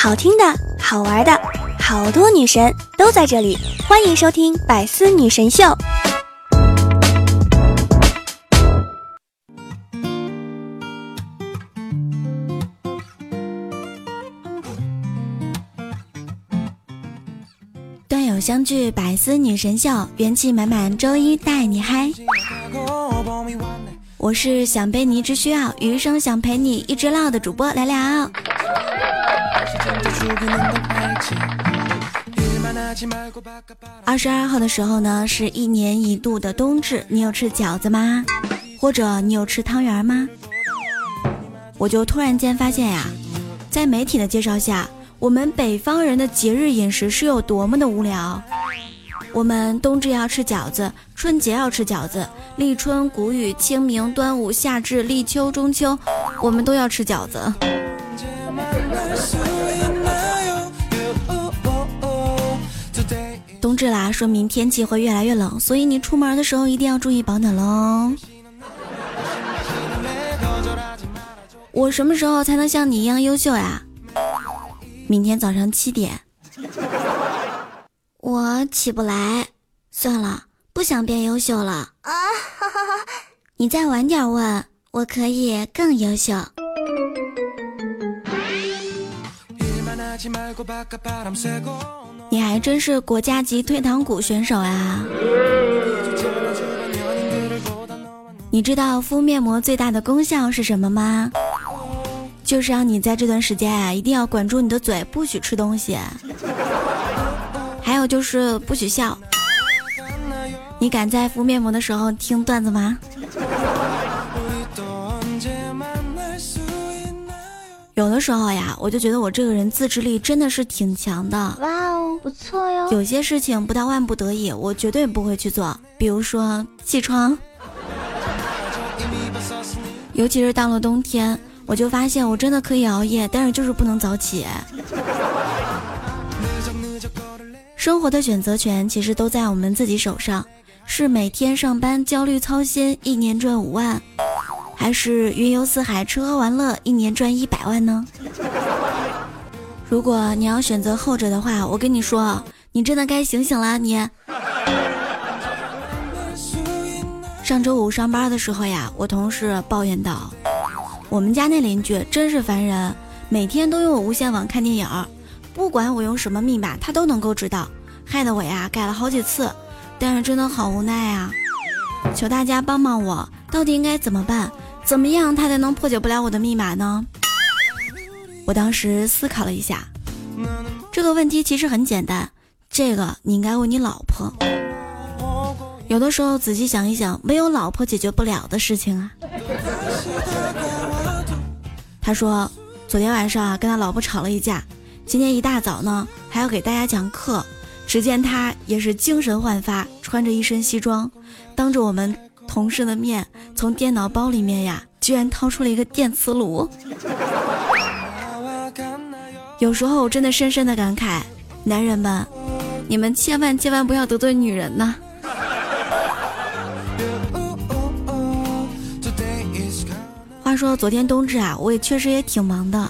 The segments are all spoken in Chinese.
好听的、好玩的，好多女神都在这里，欢迎收听《百思女神秀》。段友相聚，百思女神秀，元气满满，周一带你嗨。我是想被你只需要，余生想陪你一直唠的主播聊聊。二十二号的时候呢，是一年一度的冬至，你有吃饺子吗？或者你有吃汤圆吗？我就突然间发现呀，在媒体的介绍下。我们北方人的节日饮食是有多么的无聊？我们冬至要吃饺子，春节要吃饺子，立春、谷雨、清明、端午、夏至、立秋、中秋，我们都要吃饺子。啦，说明天气会越来越冷，所以你出门的时候一定要注意保暖喽。我什么时候才能像你一样优秀呀？明天早上七点，我起不来，算了，不想变优秀了啊！你再晚点问，我可以更优秀。你还真是国家级退堂鼓选手啊！你知道敷面膜最大的功效是什么吗？就是让你在这段时间啊，一定要管住你的嘴，不许吃东西。还有就是不许笑。你敢在敷面膜的时候听段子吗？有的时候呀，我就觉得我这个人自制力真的是挺强的。哇，不错哟。有些事情不到万不得已，我绝对不会去做。比如说起床，尤其是到了冬天。我就发现我真的可以熬夜，但是就是不能早起。生活的选择权其实都在我们自己手上，是每天上班焦虑操心，一年赚五万，还是云游四海吃喝玩乐，一年赚一百万呢？如果你要选择后者的话，我跟你说，你真的该醒醒了。你上周五上班的时候呀，我同事抱怨道。我们家那邻居真是烦人，每天都用无线网看电影，不管我用什么密码，他都能够知道，害得我呀改了好几次，但是真的好无奈啊！求大家帮帮我，到底应该怎么办？怎么样他才能破解不了我的密码呢？我当时思考了一下，这个问题其实很简单，这个你应该问你老婆。有的时候仔细想一想，没有老婆解决不了的事情啊。他说，昨天晚上啊跟他老婆吵了一架，今天一大早呢还要给大家讲课。只见他也是精神焕发，穿着一身西装，当着我们同事的面，从电脑包里面呀，居然掏出了一个电磁炉。有时候我真的深深的感慨，男人们，你们千万千万不要得罪女人呐。话说昨天冬至啊，我也确实也挺忙的。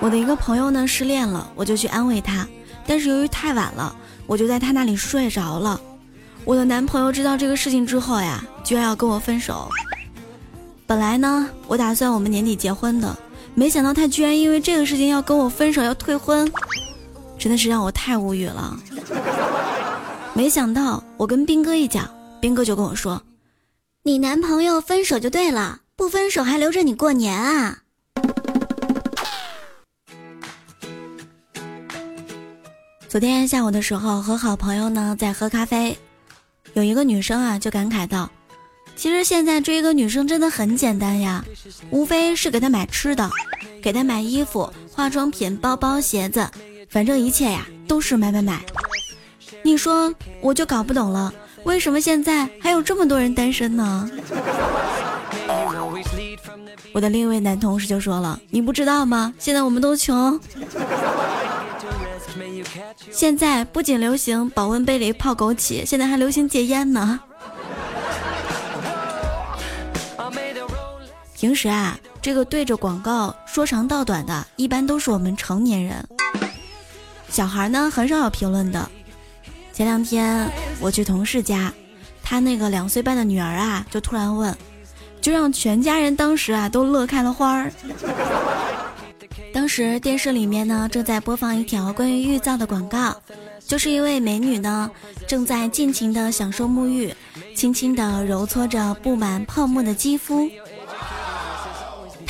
我的一个朋友呢失恋了，我就去安慰他，但是由于太晚了，我就在他那里睡着了。我的男朋友知道这个事情之后呀，居然要跟我分手。本来呢，我打算我们年底结婚的，没想到他居然因为这个事情要跟我分手，要退婚，真的是让我太无语了。没想到我跟兵哥一讲，兵哥就跟我说：“你男朋友分手就对了。”不分手还留着你过年啊？昨天下午的时候和好朋友呢在喝咖啡，有一个女生啊就感慨道：“其实现在追一个女生真的很简单呀，无非是给她买吃的，给她买衣服、化妆品、包包、鞋子，反正一切呀都是买买买。你说我就搞不懂了，为什么现在还有这么多人单身呢？” 我的另一位男同事就说了：“你不知道吗？现在我们都穷。现在不仅流行保温杯里泡枸杞，现在还流行戒烟呢。平时啊，这个对着广告说长道短的，一般都是我们成年人。小孩呢，很少有评论的。前两天我去同事家，他那个两岁半的女儿啊，就突然问，就让全家人当时啊都乐开了花儿。当时电视里面呢正在播放一条关于浴皂的广告，就是一位美女呢正在尽情的享受沐浴，轻轻的揉搓着布满泡沫的肌肤。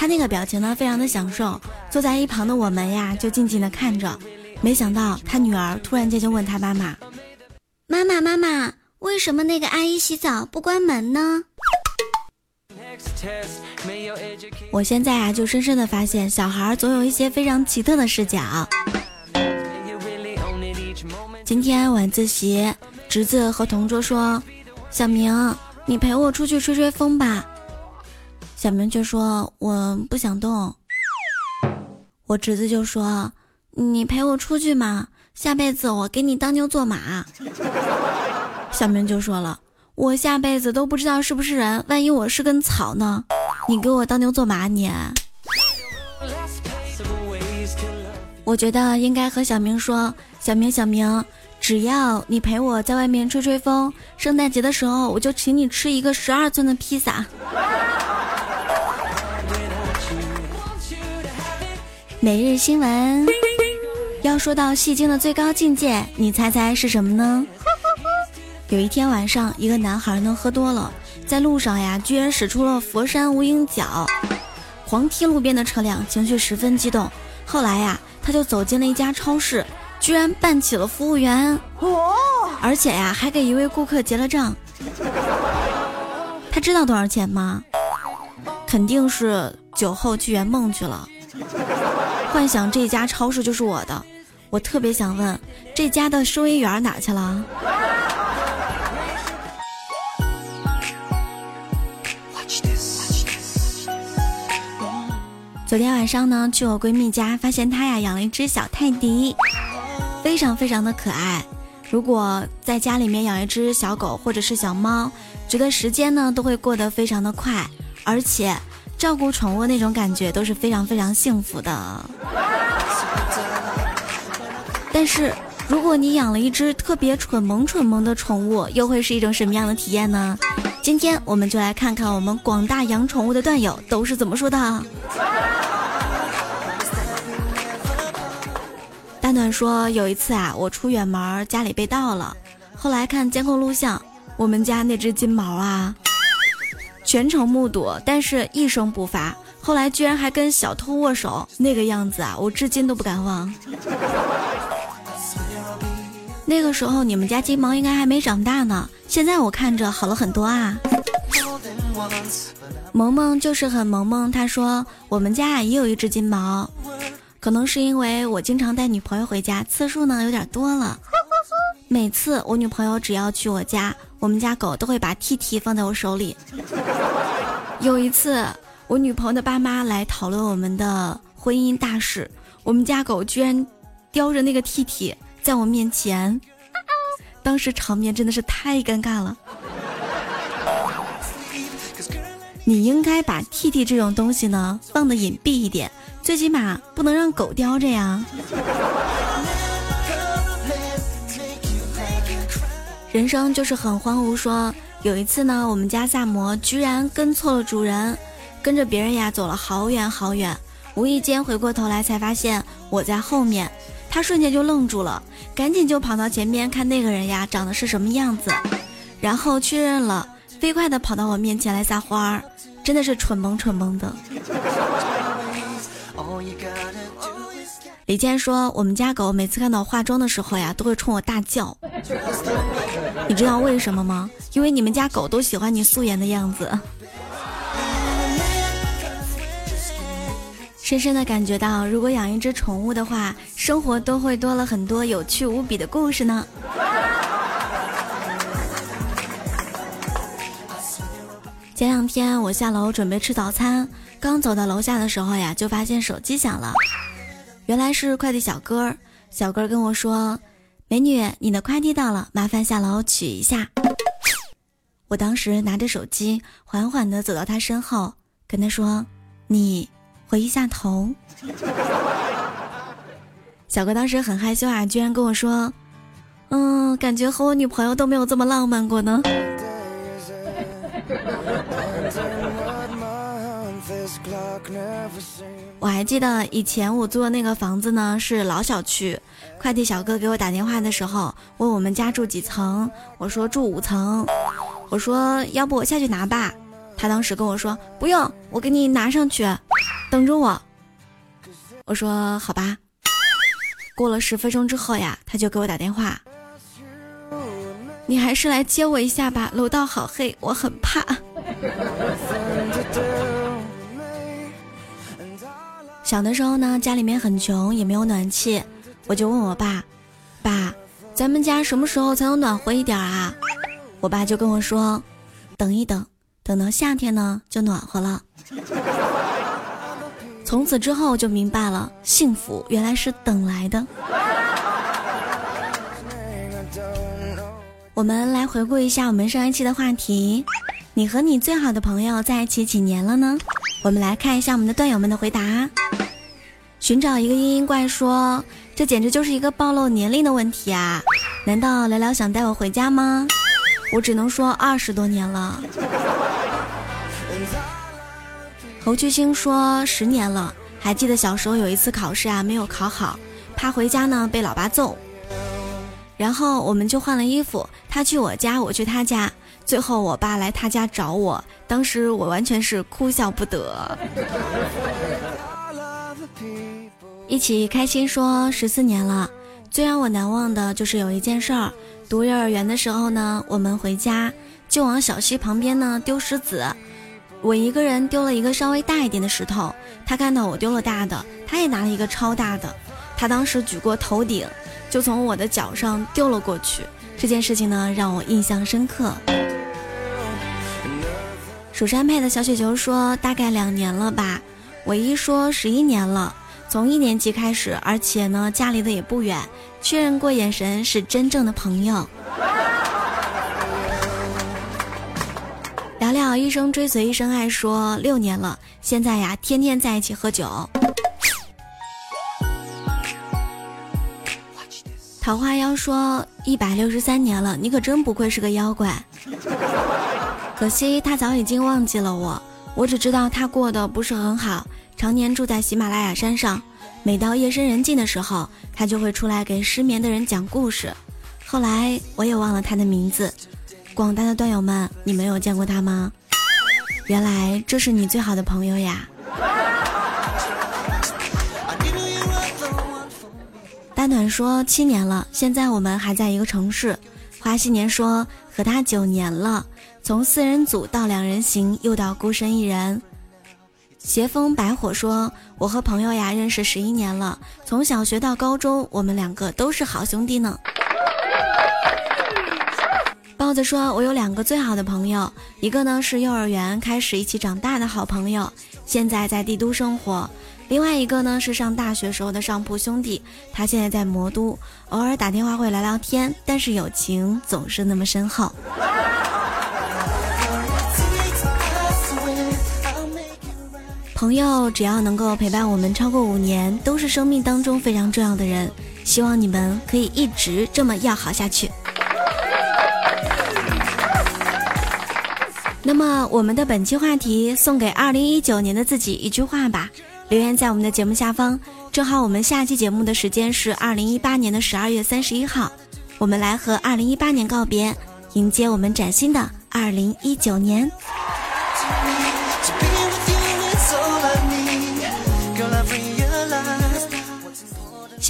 她那个表情呢非常的享受，坐在一旁的我们呀就静静的看着。没想到她女儿突然间就问她妈妈：“妈妈妈妈，为什么那个阿姨洗澡不关门呢？”我现在啊，就深深的发现，小孩总有一些非常奇特的视角。今天晚自习，侄子和同桌说：“小明，你陪我出去吹吹风吧。”小明却说：“我不想动。”我侄子就说：“你陪我出去嘛，下辈子我给你当牛做马。”小明就说了。我下辈子都不知道是不是人，万一我是根草呢？你给我当牛做马你？我觉得应该和小明说，小明小明，只要你陪我在外面吹吹风，圣诞节的时候我就请你吃一个十二寸的披萨。每日新闻，要说到戏精的最高境界，你猜猜是什么呢？有一天晚上，一个男孩呢喝多了，在路上呀，居然使出了佛山无影脚，狂踢路边的车辆，情绪十分激动。后来呀，他就走进了一家超市，居然扮起了服务员，而且呀，还给一位顾客结了账。他知道多少钱吗？肯定是酒后去圆梦去了，幻想这家超市就是我的。我特别想问，这家的收银员哪去了？昨天晚上呢，去我闺蜜家，发现她呀养了一只小泰迪，非常非常的可爱。如果在家里面养一只小狗或者是小猫，觉得时间呢都会过得非常的快，而且照顾宠物那种感觉都是非常非常幸福的。但是如果你养了一只特别蠢萌蠢萌的宠物，又会是一种什么样的体验呢？今天我们就来看看我们广大养宠物的段友都是怎么说的。大暖说：“有一次啊，我出远门，家里被盗了。后来看监控录像，我们家那只金毛啊，全程目睹，但是一声不发。后来居然还跟小偷握手，那个样子啊，我至今都不敢忘。那个时候你们家金毛应该还没长大呢，现在我看着好了很多啊。”萌萌就是很萌萌，他说我们家也有一只金毛。可能是因为我经常带女朋友回家，次数呢有点多了。每次我女朋友只要去我家，我们家狗都会把 T T 放在我手里。有一次，我女朋友的爸妈来讨论我们的婚姻大事，我们家狗居然叼着那个 T T 在我面前，当时场面真的是太尴尬了。你应该把 T T 这种东西呢放的隐蔽一点。最起码不能让狗叼着呀。人生就是很荒芜。说有一次呢，我们家萨摩居然跟错了主人，跟着别人呀走了好远好远，无意间回过头来才发现我在后面，他瞬间就愣住了，赶紧就跑到前面看那个人呀长得是什么样子，然后确认了，飞快的跑到我面前来撒欢儿，真的是蠢萌蠢萌的。李健说：“我们家狗每次看到化妆的时候呀，都会冲我大叫。你知道为什么吗？因为你们家狗都喜欢你素颜的样子。深深的感觉到，如果养一只宠物的话，生活都会多了很多有趣无比的故事呢。”前两天我下楼准备吃早餐。刚走到楼下的时候呀，就发现手机响了，原来是快递小哥。小哥跟我说：“美女，你的快递到了，麻烦下楼取一下。”我当时拿着手机，缓缓地走到他身后，跟他说：“你回一下头。小哥当时很害羞啊，居然跟我说：“嗯，感觉和我女朋友都没有这么浪漫过呢。”我还记得以前我租的那个房子呢是老小区，快递小哥给我打电话的时候问我们家住几层，我说住五层，我说要不我下去拿吧，他当时跟我说不用，我给你拿上去，等着我。我说好吧。过了十分钟之后呀，他就给我打电话，你还是来接我一下吧，楼道好黑，我很怕。小的时候呢，家里面很穷，也没有暖气，我就问我爸：“爸，咱们家什么时候才能暖和一点啊？”我爸就跟我说：“等一等，等到夏天呢，就暖和了。”从此之后就明白了，幸福原来是等来的。我们来回顾一下我们上一期的话题：你和你最好的朋友在一起几年了呢？我们来看一下我们的段友们的回答。寻找一个嘤嘤怪说：“这简直就是一个暴露年龄的问题啊！难道聊聊想带我回家吗？”我只能说二十多年了。侯巨星说：“十年了，还记得小时候有一次考试啊，没有考好，怕回家呢被老爸揍，然后我们就换了衣服，他去我家，我去他家。”最后，我爸来他家找我，当时我完全是哭笑不得。一起开心说十四年了，最让我难忘的就是有一件事儿。读幼儿园的时候呢，我们回家就往小溪旁边呢丢石子，我一个人丢了一个稍微大一点的石头，他看到我丢了大的，他也拿了一个超大的，他当时举过头顶，就从我的脚上丢了过去。这件事情呢，让我印象深刻。蜀山派的小雪球说：“大概两年了吧。”我一说十一年了，从一年级开始，而且呢，家离得也不远。确认过眼神，是真正的朋友。聊聊一生追随一生爱说六年了，现在呀，天天在一起喝酒。桃花妖说：“一百六十三年了，你可真不愧是个妖怪。”可惜他早已经忘记了我，我只知道他过得不是很好，常年住在喜马拉雅山上。每到夜深人静的时候，他就会出来给失眠的人讲故事。后来我也忘了他的名字。广大的段友们，你们有见过他吗？原来这是你最好的朋友呀！大暖说七年了，现在我们还在一个城市。花西年说和他九年了。从四人组到两人行，又到孤身一人。斜风白火说：“我和朋友呀认识十一年了，从小学到高中，我们两个都是好兄弟呢。”豹子说：“我有两个最好的朋友，一个呢是幼儿园开始一起长大的好朋友，现在在帝都生活；另外一个呢是上大学时候的上铺兄弟，他现在在魔都，偶尔打电话会聊聊天，但是友情总是那么深厚。”朋友只要能够陪伴我们超过五年，都是生命当中非常重要的人。希望你们可以一直这么要好下去。那么，我们的本期话题送给二零一九年的自己一句话吧，留言在我们的节目下方。正好我们下期节目的时间是二零一八年的十二月三十一号，我们来和二零一八年告别，迎接我们崭新的二零一九年。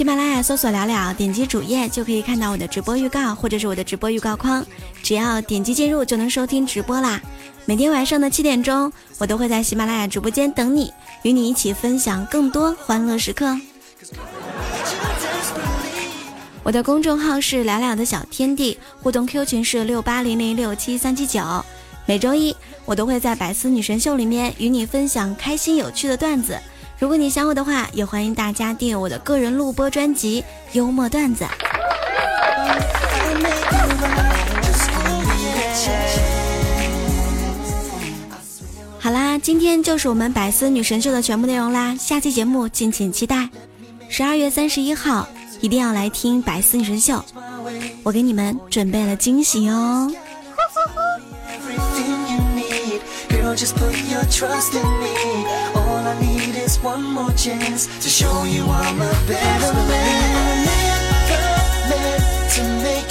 喜马拉雅搜索聊聊，点击主页就可以看到我的直播预告，或者是我的直播预告框，只要点击进入就能收听直播啦。每天晚上的七点钟，我都会在喜马拉雅直播间等你，与你一起分享更多欢乐时刻。我的公众号是聊聊的小天地，互动 Q 群是六八零零六七三七九。每周一，我都会在百思女神秀里面与你分享开心有趣的段子。如果你想我的话，也欢迎大家订阅我的个人录播专辑《幽默段子》。好啦，今天就是我们百思女神秀的全部内容啦，下期节目敬请期待。十二月三十一号一定要来听百思女神秀，我给你们准备了惊喜哦。All I need is one more chance to show you I'm a better man. I never meant to make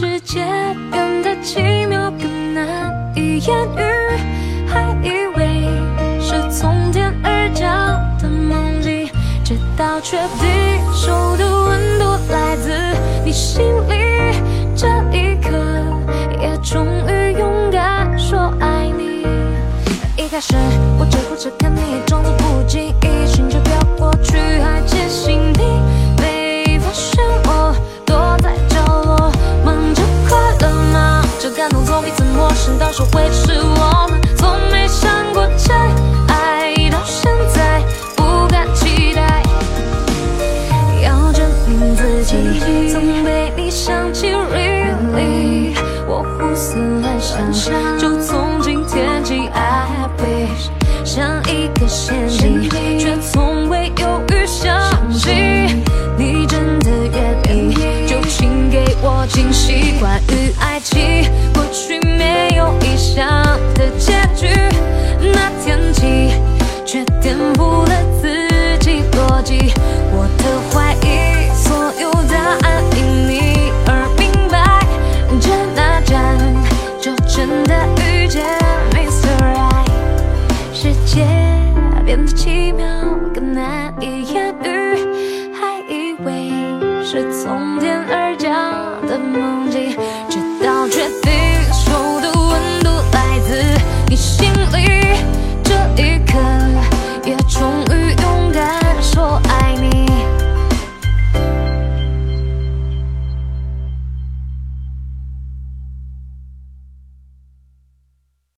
世界变得奇妙，更难以言喻，还以为是从天而降的梦境，直到确定手的温度来自你心里，这一刻也终于勇敢说爱你。一开始